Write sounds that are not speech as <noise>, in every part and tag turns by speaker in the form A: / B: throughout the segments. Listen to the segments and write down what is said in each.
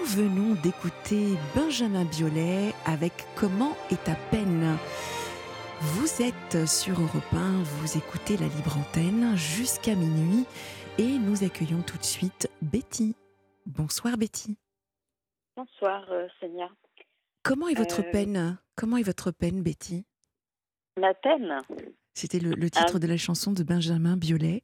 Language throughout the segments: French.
A: nous venons d'écouter Benjamin Biolay avec Comment est ta peine Vous êtes sur Europe 1, vous écoutez la libre antenne jusqu'à minuit et nous accueillons tout de suite Betty. Bonsoir Betty.
B: Bonsoir euh,
A: Comment est votre
B: Euh,
A: peine? Comment est votre peine Betty?
B: Ma peine?
A: C'était le, le titre de la chanson de Benjamin Biolay.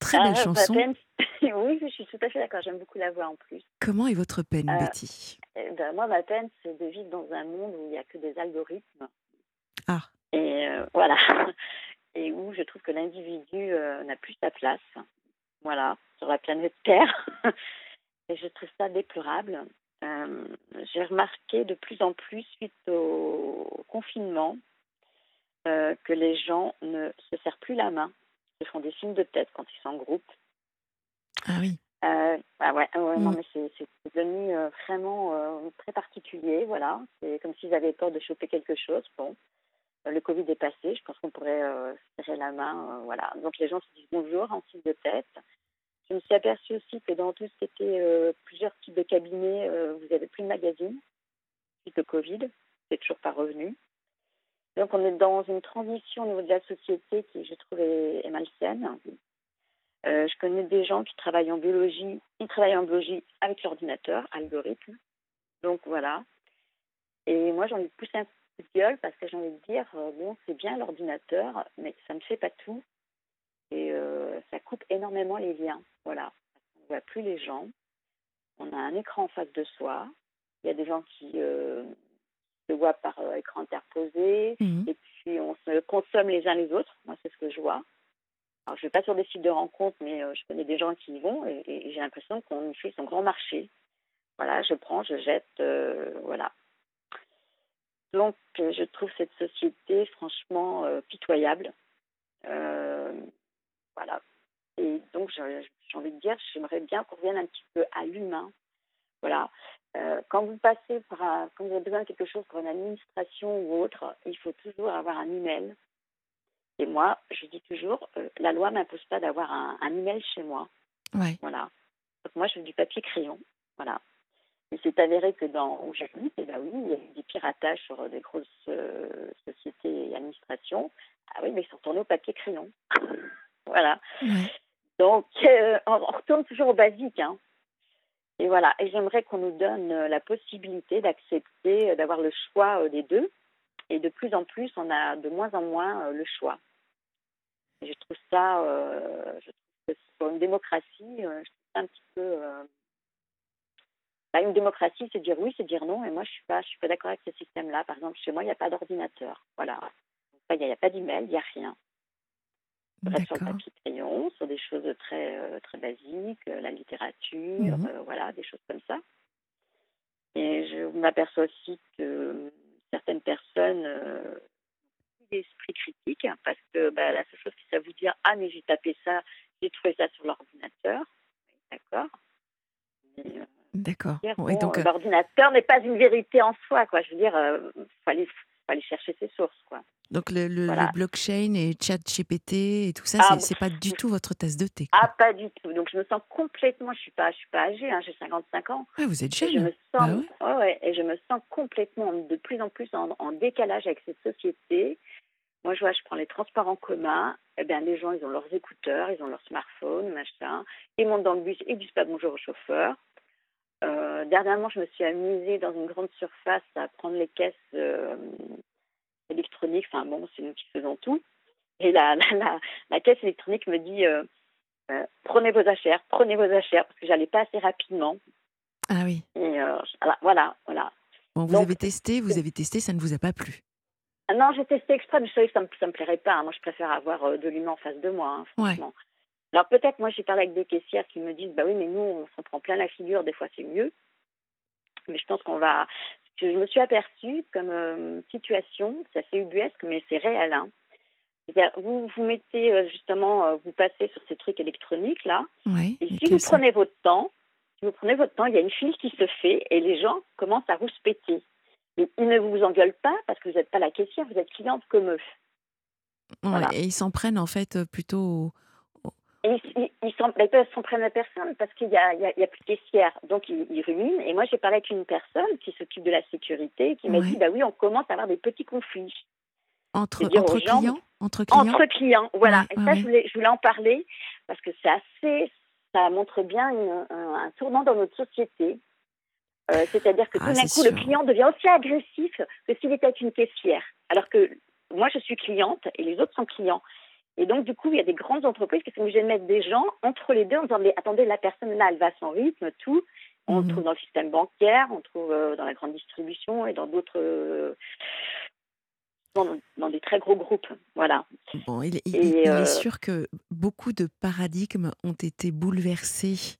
A: Très
B: Ah,
A: belle
B: ma
A: chanson.
B: peine, <laughs> oui, je suis tout à fait d'accord. J'aime beaucoup la voix en plus.
A: Comment est votre peine
B: Euh,
A: Betty?
B: Eh ben, moi, ma peine, c'est de vivre dans un monde où il n'y a que des algorithmes.
A: Ah.
B: Et euh, <laughs> voilà. Et où je trouve que l'individu euh, n'a plus sa place. Voilà, sur la planète Terre. <laughs> Et je trouve ça déplorable. Euh, J'ai remarqué de plus en plus, suite au confinement, que les gens ne se serrent plus la main, se font des signes de tête quand ils sont en groupe.
A: Ah oui.
B: Euh, ah ouais, ouais, non,
A: Mm.
B: mais c'est devenu euh, vraiment euh, très particulier, voilà. C'est comme s'ils avaient peur de choper quelque chose. Bon, Euh, le Covid est passé, je pense qu'on pourrait euh, se serrer la main, voilà. Donc les gens se disent bonjour en signe de tête. Je me suis aperçue aussi que dans tout ce qui était plusieurs types de cabinets, vous n'avez plus de magazine suite au Covid, c'est toujours pas revenu. Donc on est dans une transition au niveau de la société qui, je trouve, est, est malsaine. Euh, je connais des gens qui travaillent en biologie, ils travaillent en biologie avec l'ordinateur, algorithme. Donc voilà. Et moi, j'ai envie de pousser un coup de gueule parce que j'ai envie de dire, euh, bon, c'est bien l'ordinateur, mais ça ne fait pas tout. Et euh, ça coupe énormément les liens. Voilà. On ne voit plus les gens. On a un écran en face de soi. Il y a des gens qui se voient par euh, écran interposé.
A: Mhm.
B: Et puis, on se consomme les uns les autres. Moi, c'est ce que je vois. Alors, je ne vais pas sur des sites de rencontres, mais euh, je connais des gens qui y vont et, et j'ai l'impression qu'on y fait son grand marché. Voilà, je prends, je jette, euh, voilà. Donc, je trouve cette société franchement euh, pitoyable. Euh, voilà. Et donc, j'ai envie de dire, j'aimerais bien qu'on revienne un petit peu à l'humain. Voilà. Euh, quand vous passez par un, quand vous avez besoin de quelque chose pour une administration ou autre, il faut toujours avoir un email. Et moi, je dis toujours, euh, la loi m'impose pas d'avoir un, un email chez moi.
A: Ouais.
B: Voilà. Donc moi, je veux du papier crayon. Voilà. Il s'est avéré que dans où j'habite, eh ben oui, il y a eu des piratages sur des grosses euh, sociétés et administrations. Ah oui, mais ils sont tournés au papier crayon. <laughs> voilà.
A: Ouais.
B: Donc, euh, on on retourne toujours au basique. Hein. Et voilà. Et j'aimerais qu'on nous donne euh, la possibilité d'accepter, euh, d'avoir le choix euh, des deux. Et de plus en plus, on a de moins en moins le choix. Et je trouve ça, euh, je trouve que pour une démocratie, je trouve ça un petit peu. euh, bah, une démocratie, c'est dire oui, c'est dire non. Et moi, je suis pas, je suis pas d'accord avec ce système-là. Par exemple, chez moi, il n'y a pas d'ordinateur. Voilà. Il n'y a, a pas d'email, il n'y a rien. Reste sur le papier crayon, sur des choses très, euh, très basiques, euh, la littérature,
A: Mhm.
B: euh, voilà, des choses comme ça. Et je m'aperçois aussi que euh, certaines personnes euh, ont l'esprit critique hein, parce que bah, la seule chose qu'ils savent vous dire Ah, mais j'ai tapé ça, j'ai trouvé ça sur l'ordinateur. D'accord. Euh,
A: D'accord.
B: bon,
A: donc, euh,
B: l'ordinateur n'est pas une vérité en soi, quoi. Je veux dire, il faut, aller, faut aller chercher ses sources, quoi.
A: donc le, le-
B: voilà.
A: le blockchain et chat GPT et tout ça,
B: Ah,
A: c'est-
B: bon.
A: pas du tout votre tasse de thé. quoi.
B: Ah, pas du tout. Donc, je me sens complètement, je suis pas, je suis pas âgée, hein, j'ai 55 ans.
A: Ouais, vous êtes
B: Et je
A: jeune.
B: me
A: Bah
B: sens, ouais, ouais, et je me sens complètement, de plus en plus en, en décalage avec cette société. Moi, je vois, je prends les transports en commun. Eh bien, les gens, ils ont leurs écouteurs, ils ont leur smartphone, machin. Ils montent dans le bus, ils disent pas bonjour au chauffeur. Euh, dernièrement, je me suis amusée dans une grande surface à prendre les caisses euh, électroniques. Enfin bon, c'est nous qui faisons tout. Et la, <laughs> la, la, la caisse électronique me dit euh, prenez vos achères, prenez vos achères, parce que j'allais pas assez rapidement.
A: Ah oui.
B: Et voilà, voilà.
A: Bon, vous
B: Donc,
A: avez testé, vous avez testé, ça ne vous a pas plu.
B: Ah Non, j'ai testé exprès, mais je savais que ça me, ça me plairait pas. Moi, je préfère avoir de l'humain en face de moi, hein, franchement. Alors peut-être, moi, j'ai parlé avec des caissières qui me disent, bah oui, mais nous, on s'en prend plein la figure, des fois, c'est mieux. Mais je pense qu'on va... Je me suis aperçue comme euh, situation, c'est assez ubuesque, mais c'est réel. Hein. Vous vous mettez euh, justement, euh, vous passez sur ces trucs électroniques là,
A: Ouais.
B: et si vous
A: ça-
B: prenez votre temps, si vous prenez votre temps, il y a une file qui se fait et les gens commencent à rouspéter. Mais ils ne vous engueulent pas parce que vous n'êtes pas la caissière, vous êtes cliente comme eux. Voilà.
A: Et ils s'en prennent en fait plutôt. Au-
B: ils, ils, peuvent s'en prendre à personne parce qu'il n'y a, y a, y a, plus de caissière. Donc, ils, ils ruinent. Et moi, j'ai parlé avec une personne qui s'occupe de la sécurité qui m'a dit bah oui, on commence à avoir des petits conflits.
A: Entre, entre clients
B: Entre clients Entre clients, voilà. et ça, je, voulais, je voulais en parler parce que c'est assez. Ça montre bien une, un, un, tournant dans notre société. Euh, C'est-à-dire que tout ah, d'un coup, sûr. le client devient aussi agressif que s'il était une caissière. Alors que moi, je suis cliente et les autres sont clients. Et donc, du coup, il y a des grandes entreprises qui sont obligées de mettre des gens entre les deux en disant, mais attendez, la personne là, elle va à son rythme, tout. On mmh. trouve dans le système bancaire, on trouve euh, dans la grande distribution et dans d'autres... Euh, dans, dans, des très gros groupes. Voilà.
A: Bon, il, il euh... est sûr que beaucoup de paradigmes ont été bouleversés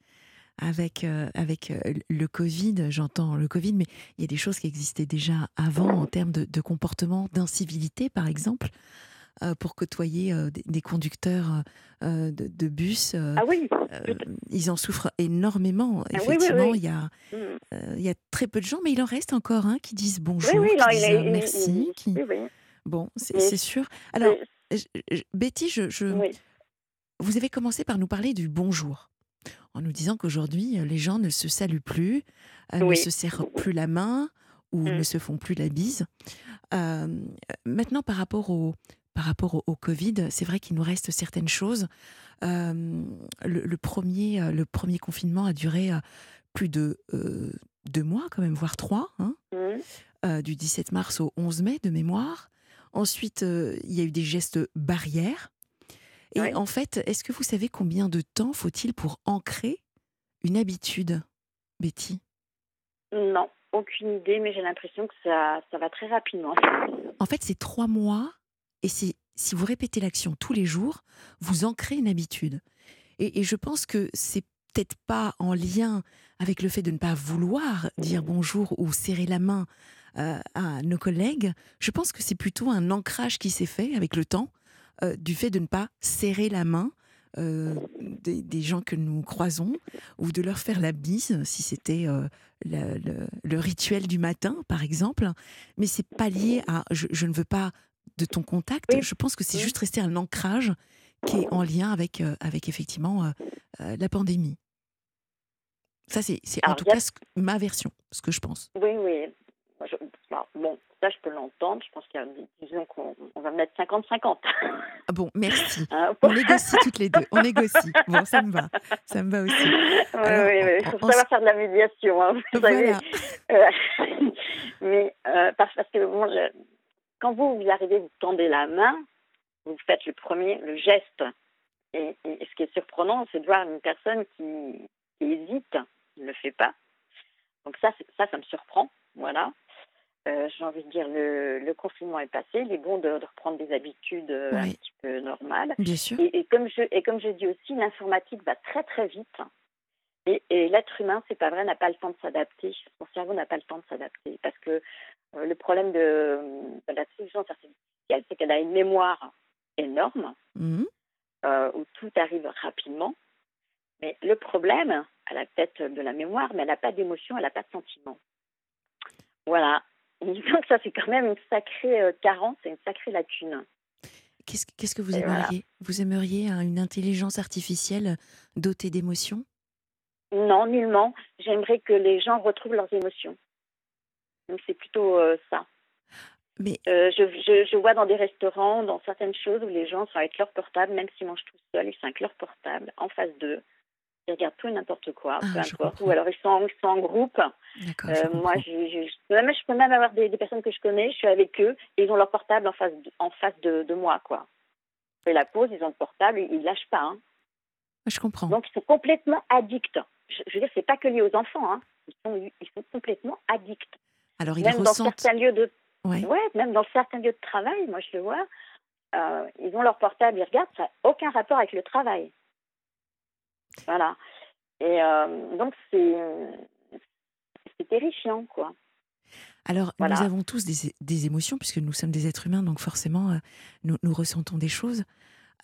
A: avec, euh, avec le Covid, j'entends le Covid, mais il y a des choses qui existaient déjà avant en termes de, de comportement, d'incivilité par exemple. Euh, pour côtoyer euh, des, conducteurs euh, de, de, bus.
B: ah oui.
A: ils en souffrent énormément. Ah Effectivement, oui, oui, oui. Il, y a, mm. il y a très peu de gens, mais il en reste encore hein, qui disent bonjour, qui non, disent il, merci. Qui... Bon, c'est sûr. Alors, Betty, je, je... vous avez commencé par nous parler du bonjour en nous disant qu'aujourd'hui, les gens ne se saluent plus, euh, oui. ne se serrent plus la main ou mmh. ne se font plus la bise. Euh, maintenant, par rapport au, par rapport au, au Covid, c'est vrai qu'il nous reste certaines choses. Euh, le, le, premier, le premier confinement a duré plus de deux mois, quand même, voire trois, hein, mmh. du 17 mars au 11 mai de mémoire. Ensuite, il y a eu des gestes barrières. Et ouais. en fait, est-ce que vous savez combien de temps faut-il pour ancrer une habitude, Betty?
B: Non, aucune idée, mais j'ai l'impression que ça, ça va très rapidement.
A: En fait, c'est trois mois, et si vous répétez l'action tous les jours, vous ancrez une habitude. Et, et je pense que c'est peut-être pas en lien avec le fait de ne pas vouloir dire bonjour ou serrer la main euh, à nos collègues. Je pense que c'est plutôt un ancrage qui s'est fait avec le temps euh, du fait de ne pas serrer la main euh, des, des, gens que nous croisons ou de leur faire la bise si c'était euh, le, le, le, rituel du matin par exemple mais c'est pas lié à je, je, ne veux pas de ton contact oui. je pense que c'est juste resté un ancrage qui est en lien avec euh, avec effectivement euh, euh, la pandémie ça c'est en tout cas ce, ma version ce que je pense
B: oui oui je, bon ça, je peux l'entendre. Je pense qu'il y a, disons qu'on on va mettre 50-50.
A: Ah bon, merci. <laughs> Hein, on négocie toutes les deux. On négocie. Bon, ça me va. Ça me va aussi.
B: Oui, Alors, oui, oui. Il faut savoir faire de la médiation. Hein, vous voilà. savez. <laughs> mais euh, parce, parce, que bon, je, quand vous, vous arrivez, vous tendez la main, vous faites le premier, le geste. Et, et ce qui est surprenant, c'est de voir une personne qui, qui hésite, qui ne le fait pas. Donc ça, ça, ça me surprend. Voilà euh, j'ai envie de dire, le, le, confinement est passé, il est bon de, de reprendre des habitudes euh, oui. un petit peu normales.
A: Bien sûr.
B: Et, et, comme je, et comme je dis aussi, l'informatique va très très vite. Et, et l'être humain, c'est pas vrai, n'a pas le temps de s'adapter. Son cerveau n'a pas le temps de s'adapter. Parce que euh, le problème de, de l'intelligence artificielle, c'est qu'elle a une mémoire énorme, mmh. euh, où tout arrive rapidement. Mais le problème, elle a peut-être de la mémoire, mais elle n'a pas d'émotion, elle n'a pas de sentiment. Voilà. Donc ça, c'est quand même une sacrée euh, carence et une sacrée lacune.
A: Qu'est-ce qu que vous aimeriez voilà. Vous aimeriez une intelligence artificielle dotée d'émotions?
B: Non, nullement. J'aimerais que les gens retrouvent leurs émotions. Donc c'est plutôt euh, ça.
A: Mais
B: euh, je, je, je, vois dans des restaurants, dans certaines choses où les gens sont avec leur portable, même s'ils mangent tout seuls, ils sont avec leur portable en face d'eux ils regardent tout et n'importe quoi, ah, peu importe. Ou alors ils sont, ils sont en groupe. Euh, moi, je, même, je peux même avoir des, des, personnes que je connais, je suis avec eux, et ils ont leur portable en face de, en face de, de moi, quoi. Je fais la pause, ils ont le portable, ils, ne lâchent pas. Hein.
A: Je comprends.
B: Donc ils sont complètement addicts. Je, je veux dire, c'est pas que lié aux enfants, hein. Ils sont, ils sont complètement addicts.
A: Alors ils
B: même
A: ressentent...
B: dans certains lieux de, ouais. ouais. même dans certains lieux de travail, moi je le vois. Euh, ils ont leur portable, ils regardent, ça n'a aucun rapport avec le travail. Voilà. Et euh, donc, c'est terrifiant, quoi.
A: Alors, voilà. nous avons tous des, des, émotions, puisque nous sommes des êtres humains, donc forcément, euh, nous, nous, ressentons des choses.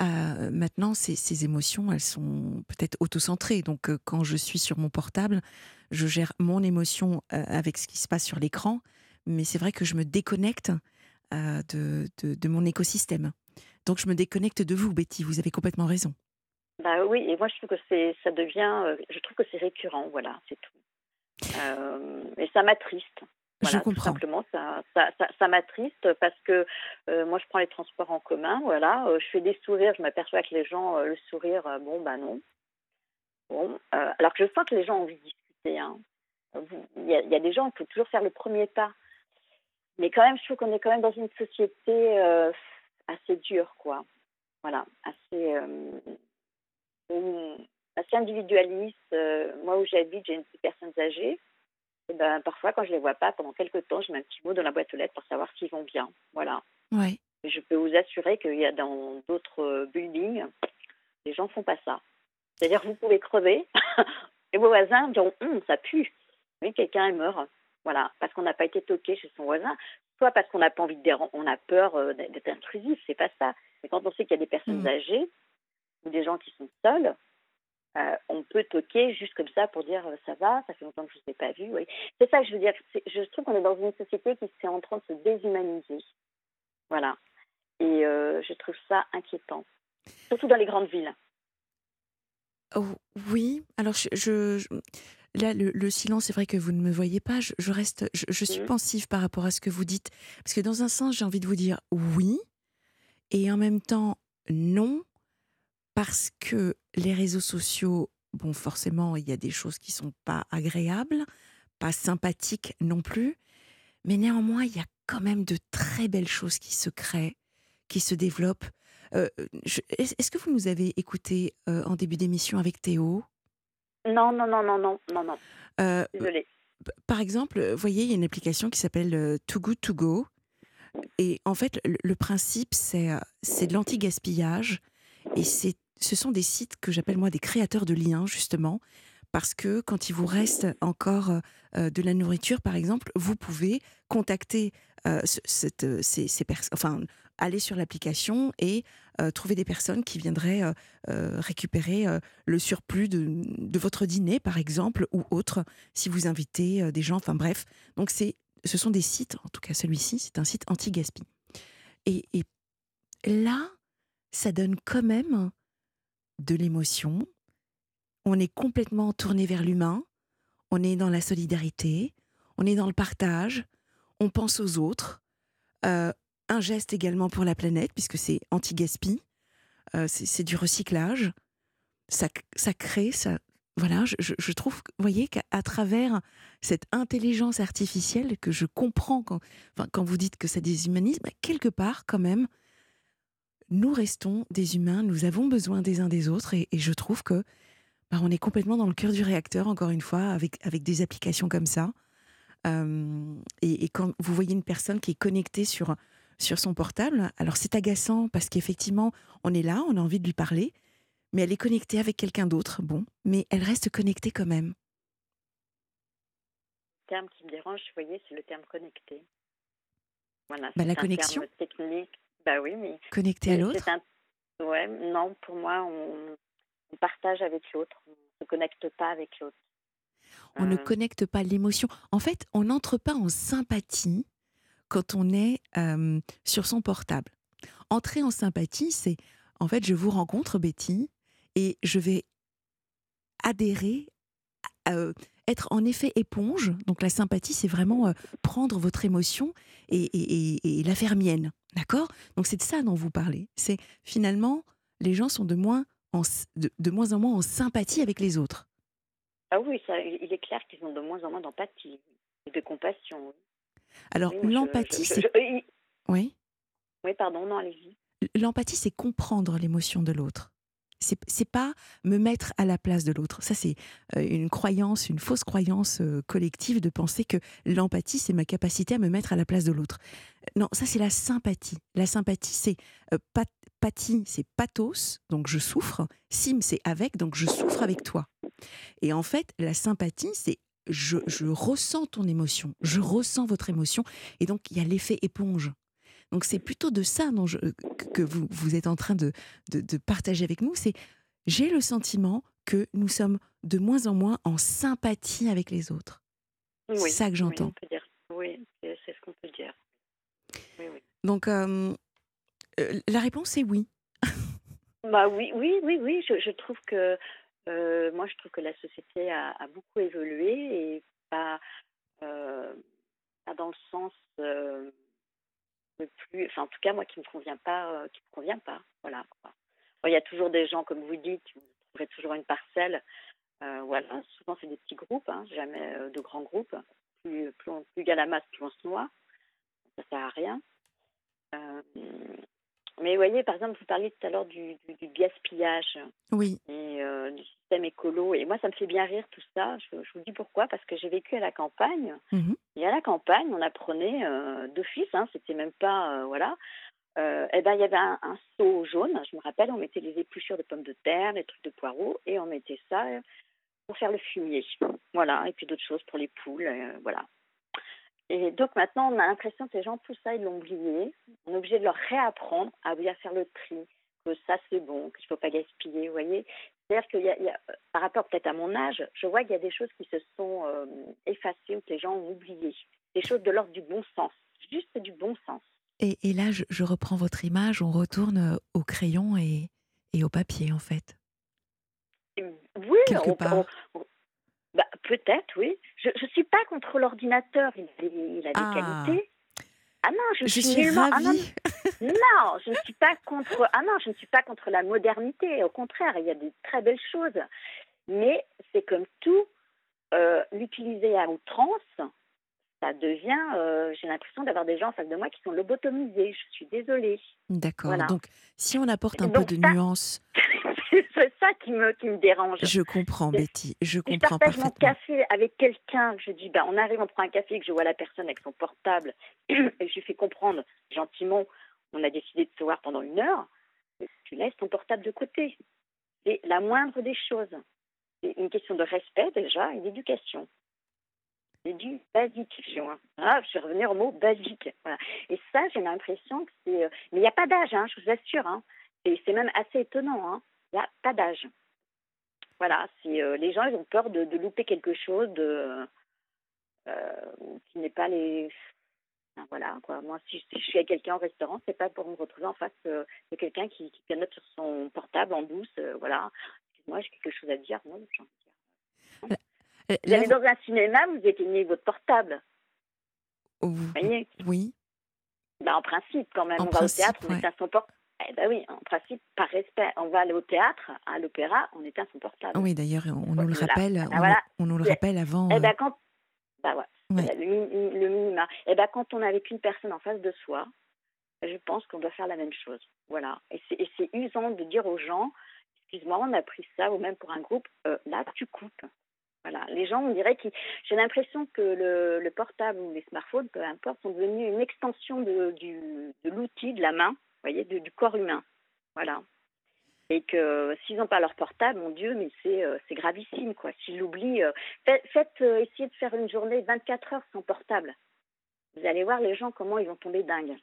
A: Euh, maintenant, ces, émotions, elles sont peut-être autocentrées. Donc, euh, quand je suis sur mon portable, je gère mon émotion euh, avec ce qui se passe sur l'écran. Mais c'est vrai que je me déconnecte de, mon écosystème. Donc, je me déconnecte de vous, Betty. Vous avez complètement raison.
B: Bah oui, et moi je trouve que c'est, ça devient, je trouve que c'est récurrent, voilà, c'est tout. Et ça m'attriste. Voilà,
A: je comprends.
B: Tout simplement, ça, ça, ça, ça m'attriste parce que euh, moi je prends les transports en commun, voilà, je fais des sourires, je m'aperçois que les gens, le sourire, bon bah non. Bon, alors que je sens que les gens ont envie de discuter. Hein. Il y, y a des gens, il faut toujours faire le premier pas. Mais quand même, je trouve qu'on est quand même dans une société assez dure, quoi. Voilà, assez assez individualiste. Euh, moi, où j'habite, j'ai une personnes âgées. Et ben, parfois, quand je les vois pas, pendant quelques temps, je mets un petit mot dans la boîte aux lettres pour savoir s'ils vont bien. Voilà. Je peux vous assurer qu'il y a dans d'autres euh, buildings, les gens font pas ça. C'est-à-dire que vous pouvez crever <laughs> et vos voisins diront hum, ça pue. Quelqu'un est mort. Voilà, parce qu'on n'a pas été toqué chez son voisin, soit parce qu'on n'a pas envie de déranger, on a peur euh, d'être intrusif, c'est pas ça. Mais quand on sait qu'il y a des personnes mmh. âgées, ou des gens qui sont seuls, euh, on peut toquer juste comme ça pour dire euh, ça va, ça fait longtemps que je ne t'ai pas vu. Oui. C'est ça que je veux dire. Je trouve qu'on est dans une société qui est en train de se déshumaniser. Voilà. Et euh, je trouve ça inquiétant. Surtout dans les grandes villes.
A: Oh, oui. Alors, je, là, le, silence, c'est vrai que vous ne me voyez pas. Je, reste, je, suis mmh. pensive par rapport à ce que vous dites. Parce que dans un sens, j'ai envie de vous dire oui. Et en même temps, non parce que les réseaux sociaux, bon, forcément, il y a des choses qui sont pas agréables, pas sympathiques non plus, mais néanmoins, il y a quand même de très belles choses qui se créent, qui se développent. Euh, est-ce que vous nous avez écouté euh, en début d'émission avec Théo?
B: Non, non, non, non, non, non, non. Euh, Désolée.
A: Par exemple, vous voyez, il y a une application qui s'appelle Too Good To Go. Et en fait, le, le principe, c'est de l'anti-gaspillage. Et c'est ce sont des sites que j'appelle moi des créateurs de liens, justement, parce que quand il vous reste encore euh, de la nourriture, par exemple, vous pouvez contacter euh, cette, ces, personnes, enfin, aller sur l'application et euh, trouver des personnes qui viendraient récupérer le surplus de, de, votre dîner, par exemple, ou autre, si vous invitez des gens, enfin bref. Donc, ce sont des sites, en tout cas celui-ci, c'est un site anti-gaspi. Et là, ça donne quand même de l'émotion, on est complètement tourné vers l'humain, on est dans la solidarité, on est dans le partage, on pense aux autres. Euh, un geste également pour la planète, puisque c'est anti-gaspi, euh, c'est du recyclage. Ça, ça crée, ça, voilà, je, trouve, vous voyez, qu'à travers cette intelligence artificielle que je comprends quand, quand vous dites que ça déshumanise, bah, quelque part, quand même, nous restons des humains, nous avons besoin des uns des autres, et, je trouve que bah, on est complètement dans le cœur du réacteur, encore une fois, avec, avec des applications comme ça. Euh, et, quand vous voyez une personne qui est connectée sur, sur son portable, alors c'est agaçant parce qu'effectivement, on est là, on a envie de lui parler, mais elle est connectée avec quelqu'un d'autre, bon, mais elle reste connectée quand même.
B: Le terme qui me dérange, vous voyez, c'est le terme connecté.
A: Voilà, bah, la connexion.
B: technique. Bah oui, mais.
A: Connecté à l'autre
B: Ouais, non, pour moi, on, partage avec l'autre. On ne se connecte pas avec l'autre.
A: On ne euh. connecte pas l'émotion. En fait, on n'entre pas en sympathie quand on est euh, sur son portable. Entrer en sympathie, c'est en fait, je vous rencontre, Betty, et je vais adhérer, euh, être en effet éponge. Donc la sympathie, c'est vraiment prendre votre émotion et, la faire mienne. D'accord? Donc c'est de ça dont vous parlez. C'est finalement, les gens sont de moins en, de, moins en moins en sympathie avec les autres.
B: Ah oui, ça, il est clair qu'ils ont de moins en moins d'empathie et de compassion.
A: Alors l'empathie, c'est... Oui?
B: Oui, pardon, non, allez-y.
A: L'empathie, c'est comprendre l'émotion de l'autre c'est pas me mettre à la place de l'autre. Ça, c'est euh, une croyance, une fausse croyance euh, collective de penser que l'empathie, c'est ma capacité à me mettre à la place de l'autre. Non, ça, c'est la sympathie. La sympathie, c'est euh, pathie, c'est pathos, donc je souffre. Sim, c'est avec, donc je souffre avec toi. Et en fait, la sympathie, c'est je, je, ressens ton émotion, je ressens votre émotion, et donc il y a l'effet éponge. Donc c'est plutôt de ça dont que vous, vous êtes en train de, de, partager avec nous. C'est j'ai le sentiment que nous sommes de moins en moins en sympathie avec les autres. c'est ça que j'entends.
B: Oui, ce qu'on peut dire.
A: Donc la réponse est oui. <laughs>
B: Bah oui, oui, oui, oui. Je, trouve que moi, je trouve que la société a, beaucoup évolué et pas, pas dans le sens le plus. Enfin, en tout cas, moi, qui me convient pas, qui me convient pas. Voilà. il y a toujours des gens, comme vous dites, vous trouverez toujours une parcelle. voilà. Souvent, c'est des petits groupes, hein, jamais de grands groupes. Plus, plus, plus il y a la masse, plus on se noie. Ça sert à rien. Mais vous voyez, par exemple, vous parliez tout à l'heure du, gaspillage
A: oui.
B: et euh, du système écolo. Et moi, ça me fait bien rire tout ça. Je, vous dis pourquoi. Parce que j'ai vécu à la campagne. Mhm. Et à la campagne, on apprenait euh, d'office, hein, c'était même pas. Euh, voilà. eh ben, il y avait un, seau jaune. Je me rappelle, on mettait les épluchures de pommes de terre, les trucs de poireaux, et on mettait ça pour faire le fumier. Voilà. Et puis d'autres choses pour les poules. voilà. Et donc maintenant, on a l'impression que les gens, tout ça, ils l'ont oublié. On est obligé de leur réapprendre à bien faire le tri, que ça c'est bon, qu'il ne faut pas gaspiller, vous voyez. C'est-à-dire qu'il y, a, par rapport peut-être à mon âge, je vois qu'il y a des choses qui se sont euh, effacées ou que les gens ont oublié. Des choses de l'ordre du bon sens, juste du bon sens.
A: Et, et là, je, reprends votre image, on retourne euh, au crayon et, et au papier en fait.
B: Oui, Quelque part. Bah, peut-être, oui. Je ne suis pas contre l'ordinateur, il, il, a des ah. qualités. Ah non, je,
A: suis, suis nullement...
B: ah non, non, je ne suis pas contre. Ah non, je ne suis pas contre la modernité. Au contraire, il y a des très belles choses. Mais c'est comme tout, euh, l'utiliser à outrance, ça devient. Euh, j'ai l'impression d'avoir des gens en face de moi qui sont lobotomisés. Je suis désolée.
A: D'accord. Donc, si on apporte un peu de nuance
B: c'est ça qui me, qui me dérange.
A: Je comprends, Betty. Je comprends
B: je partage mon café avec quelqu'un. Je dis, ben, on arrive, on prend un café, que je vois la personne avec son portable <clears throat> et je lui fais comprendre gentiment, on a décidé de se voir pendant une heure. Tu laisses ton portable de côté. C'est la moindre des choses. C'est une question de respect déjà et d'éducation. C'est du basique. Ah, je vais revenir au mot basique. Et ça, j'ai l'impression que c'est. Euh, mais il n'y a pas d'âge, hein, je vous assure. Hein. Et c'est même assez étonnant. Hein. Il n'y a pas d'âge. Voilà, si euh, les gens ils ont peur de, louper quelque chose de, euh, qui n'est pas les. voilà, quoi. Moi, si, je suis avec quelqu'un au restaurant, c'est pas pour me retrouver en face euh, de quelqu'un qui, qui pianote sur son portable en douce. voilà. Excuse-moi, j'ai quelque chose à dire. Non, j'ai Vous allez dans un cinéma, vous éteignez votre portable.
A: Vous voyez? Oui.
B: Ben, en principe, quand même, on va au théâtre, on éteint son portable. Eh ben oui, en principe, par respect, on va aller au théâtre, à l'opéra, on éteint son portable.
A: Oui, d'ailleurs, on, nous le rappelle, on, nous le rappelle avant.
B: Eh ben euh, quand, bah ouais, le, le minima. Eh ben quand on est avec une personne en face de soi, je pense qu'on doit faire la même chose. Voilà. Et c'est usant de dire aux gens, excuse-moi, on a pris ça, ou même pour un groupe, euh, là, tu coupes. Voilà. Les gens, on dirait que j'ai l'impression que le, le, portable ou les smartphones, peu importe, sont devenus une extension de l'outil, de la main voyez, du, corps humain. Voilà. Et que s'ils n'ont pas leur portable, mon Dieu, mais c'est euh, gravissime, quoi. S'ils l'oublient, euh, faites, euh, essayer de faire une journée 24 heures sans portable. Vous allez voir les gens comment ils vont tomber dingues.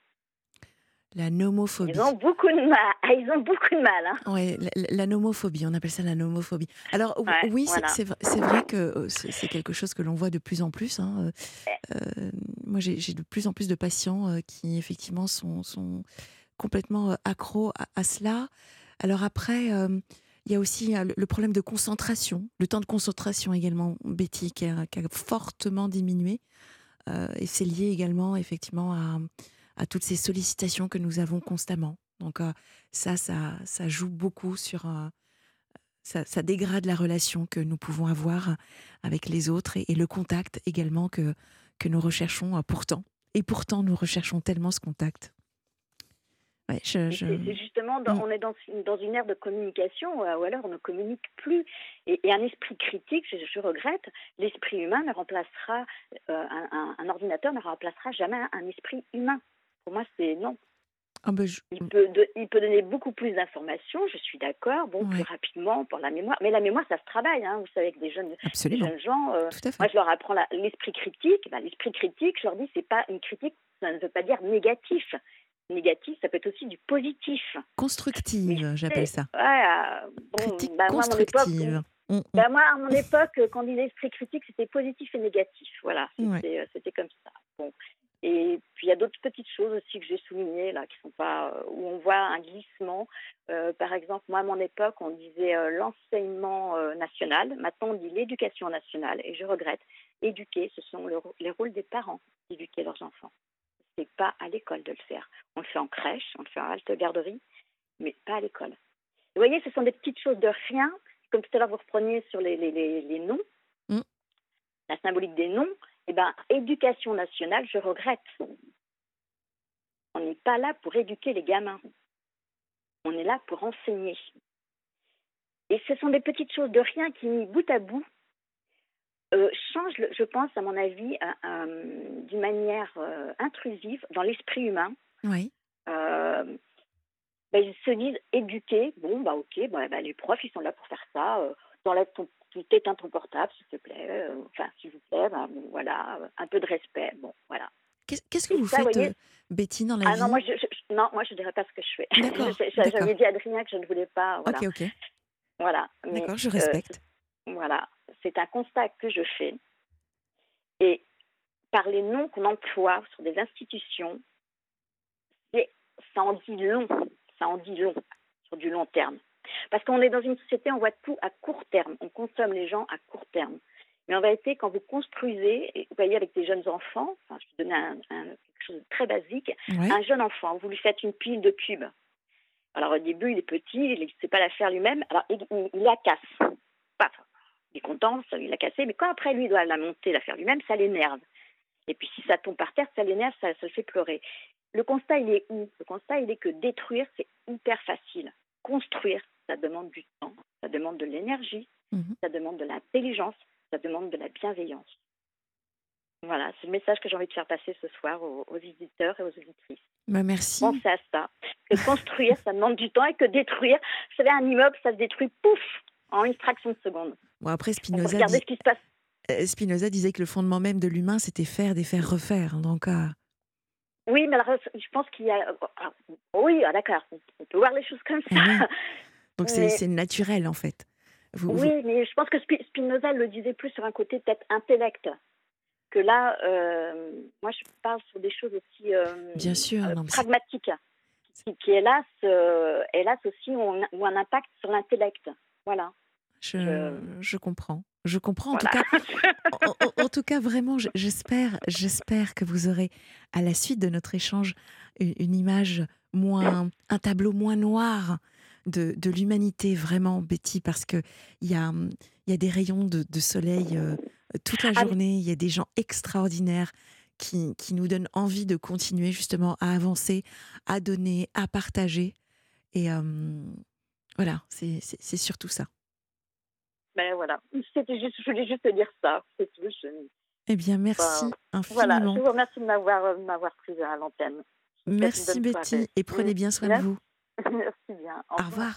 A: La nomophobie.
B: Ils ont beaucoup de mal. Ah, <laughs> ils ont beaucoup de mal. Hein.
A: Oui, la, nomophobie, on appelle ça la nomophobie. Alors oui, c'est vrai que c'est quelque chose que l'on voit de plus en plus. Hein. moi, j'ai de plus en plus de patients qui effectivement sont, sont complètement euh, accro à, cela. Alors après, euh, il y a aussi euh, le problème de concentration, le temps de concentration également, Betty, qui a, fortement diminué. et c'est lié également effectivement à, toutes ces sollicitations que nous avons constamment. Donc ça, ça, ça joue beaucoup sur... Ça, ça, dégrade la relation que nous pouvons avoir avec les autres et, et le contact également que, que nous recherchons pourtant. Et pourtant, nous recherchons tellement ce contact.
B: C'est justement, mm. on est dans, dans, une ère de communication euh, ou alors on ne communique plus. Et, un esprit critique, je, regrette, l'esprit humain ne remplacera, euh, un, ordinateur ne remplacera jamais un esprit humain. Pour moi, c'est non.
A: Ah ben,
B: il, peut il peut donner beaucoup plus d'informations, je suis d'accord, bon, plus rapidement pour la mémoire. Mais la mémoire, ça se travaille, hein, vous savez, avec des jeunes, jeunes gens. Euh, moi, je leur apprends l'esprit critique. Ben, l'esprit critique, je leur dis, c'est pas une critique, ça ne veut pas dire négatif négatif, ça peut être aussi du positif.
A: Constructive, j'appelle ça.
B: Ouais, bon, bah, constructive. Moi, à, mon époque, bah, moi, à mon époque, quand on disait esprit critique, c'était positif et négatif. Voilà, c'était euh, comme ça. Bon. Et puis il y a d'autres petites choses aussi que j'ai soulignées là, qui sont pas euh, où on voit un glissement. Euh, par exemple, moi à mon époque, on disait euh, l'enseignement national. Maintenant, on dit l'éducation nationale. Et je regrette. Éduquer, ce sont les rôles des parents d'éduquer leurs enfants. C'est pas à l'école de le faire. On le fait en crèche, on le fait en halte garderie, mais pas à l'école. Vous voyez, ce sont des petites choses de rien. Comme tout à l'heure, vous repreniez sur les, les, les, noms, mm. la symbolique des noms. Eh bien, éducation nationale, je regrette. On n'est pas là pour éduquer les gamins. On est là pour enseigner. Et ce sont des petites choses de rien qui, bout à bout, euh, changent, je pense, à mon avis, d'une manière euh, intrusive dans l'esprit humain.
A: Oui.
B: Euh, ben, ils se disent éduquer. Bon, bah ok, bah, bah, les profs, ils sont là pour faire ça. Euh, t'enlèves ton, éteins ton portable, s'il te plaît. Enfin, s'il vous plaît, ben, voilà, un peu de respect. Bon, voilà.
A: Qu'est-ce que vous faites, euh, Betty, dans la
B: ah,
A: vie?
B: non, moi, je, non, moi, je dirais pas ce que je fais. <laughs> J'avais dit à Adrien que je ne voulais pas. Voilà.
A: Ok, ok.
B: Voilà.
A: D'accord, je respecte.
B: Voilà. C'est un constat que je fais. Et par les noms qu'on emploie sur des institutions, ça en dit long ça en dit long sur du long terme. Parce qu'on est dans une société, on voit tout à court terme. On consomme les gens à court terme. Mais en vérité, quand vous construisez, vous voyez avec des jeunes enfants, enfin, je vais donner un, quelque chose de très basique, un jeune enfant, vous lui faites une pile de cubes. Alors au début, il est petit, il ne sait pas la faire lui-même, alors il, la casse. Paf, il est content, ça, il l'a cassé, mais quand après lui doit la monter, la faire lui-même, ça l'énerve. Et puis si ça tombe par terre, ça l'énerve, ça, ça, le fait pleurer. Le constat, il est où? Le constat, il est que détruire, c'est hyper facile. Construire, ça demande du temps, ça demande de l'énergie, mhm. ça demande de l'intelligence, ça demande de la bienveillance. Voilà, c'est le message que j'ai envie de faire passer ce soir aux, visiteurs et aux auditrices.
A: Bah merci.
B: Pensez à ça. Que construire, ça demande du temps et que détruire, vous savez, un immeuble, ça se détruit, pouf, en une fraction de seconde.
A: Bon, après, Spinoza, regardez ce qui se passe. Euh, Spinoza disait que le fondement même de l'humain, c'était faire, défaire, refaire. Donc, euh,
B: oui, mais alors, je pense qu'il y a. Ah, oui, ah, d'accord, on peut voir les choses comme ça.
A: Donc c'est naturel en fait.
B: oui, mais je pense que Spinoza le disait plus sur un côté peut-être intellect. Que là, euh, moi je parle sur des choses aussi euh,
A: Bien sûr,
B: euh, pragmatiques, qui, qui hélas, hélas aussi ont, ont un impact sur l'intellect. Voilà.
A: Je, je, comprends. Je comprends. En, tout cas, <laughs> en, tout cas, vraiment, j'espère, j'espère que vous aurez, à la suite de notre échange, une, image moins, un tableau moins noir de, de l'humanité, vraiment, Betty, parce que il y a, y a des rayons de, de soleil euh, toute la ah journée. Il y a des gens extraordinaires qui, qui nous donnent envie de continuer justement à avancer, à donner, à partager. Et euh, voilà, c'est surtout ça.
B: Ben voilà, c'était juste, je voulais juste te dire ça, c'est tout.
A: Eh bien, merci infiniment.
B: Voilà, je vous remercie de m'avoir, euh, m'avoir prise à l'antenne.
A: Merci Betty et prenez bien soin de vous. <laughs>
B: Merci bien.
A: Au revoir.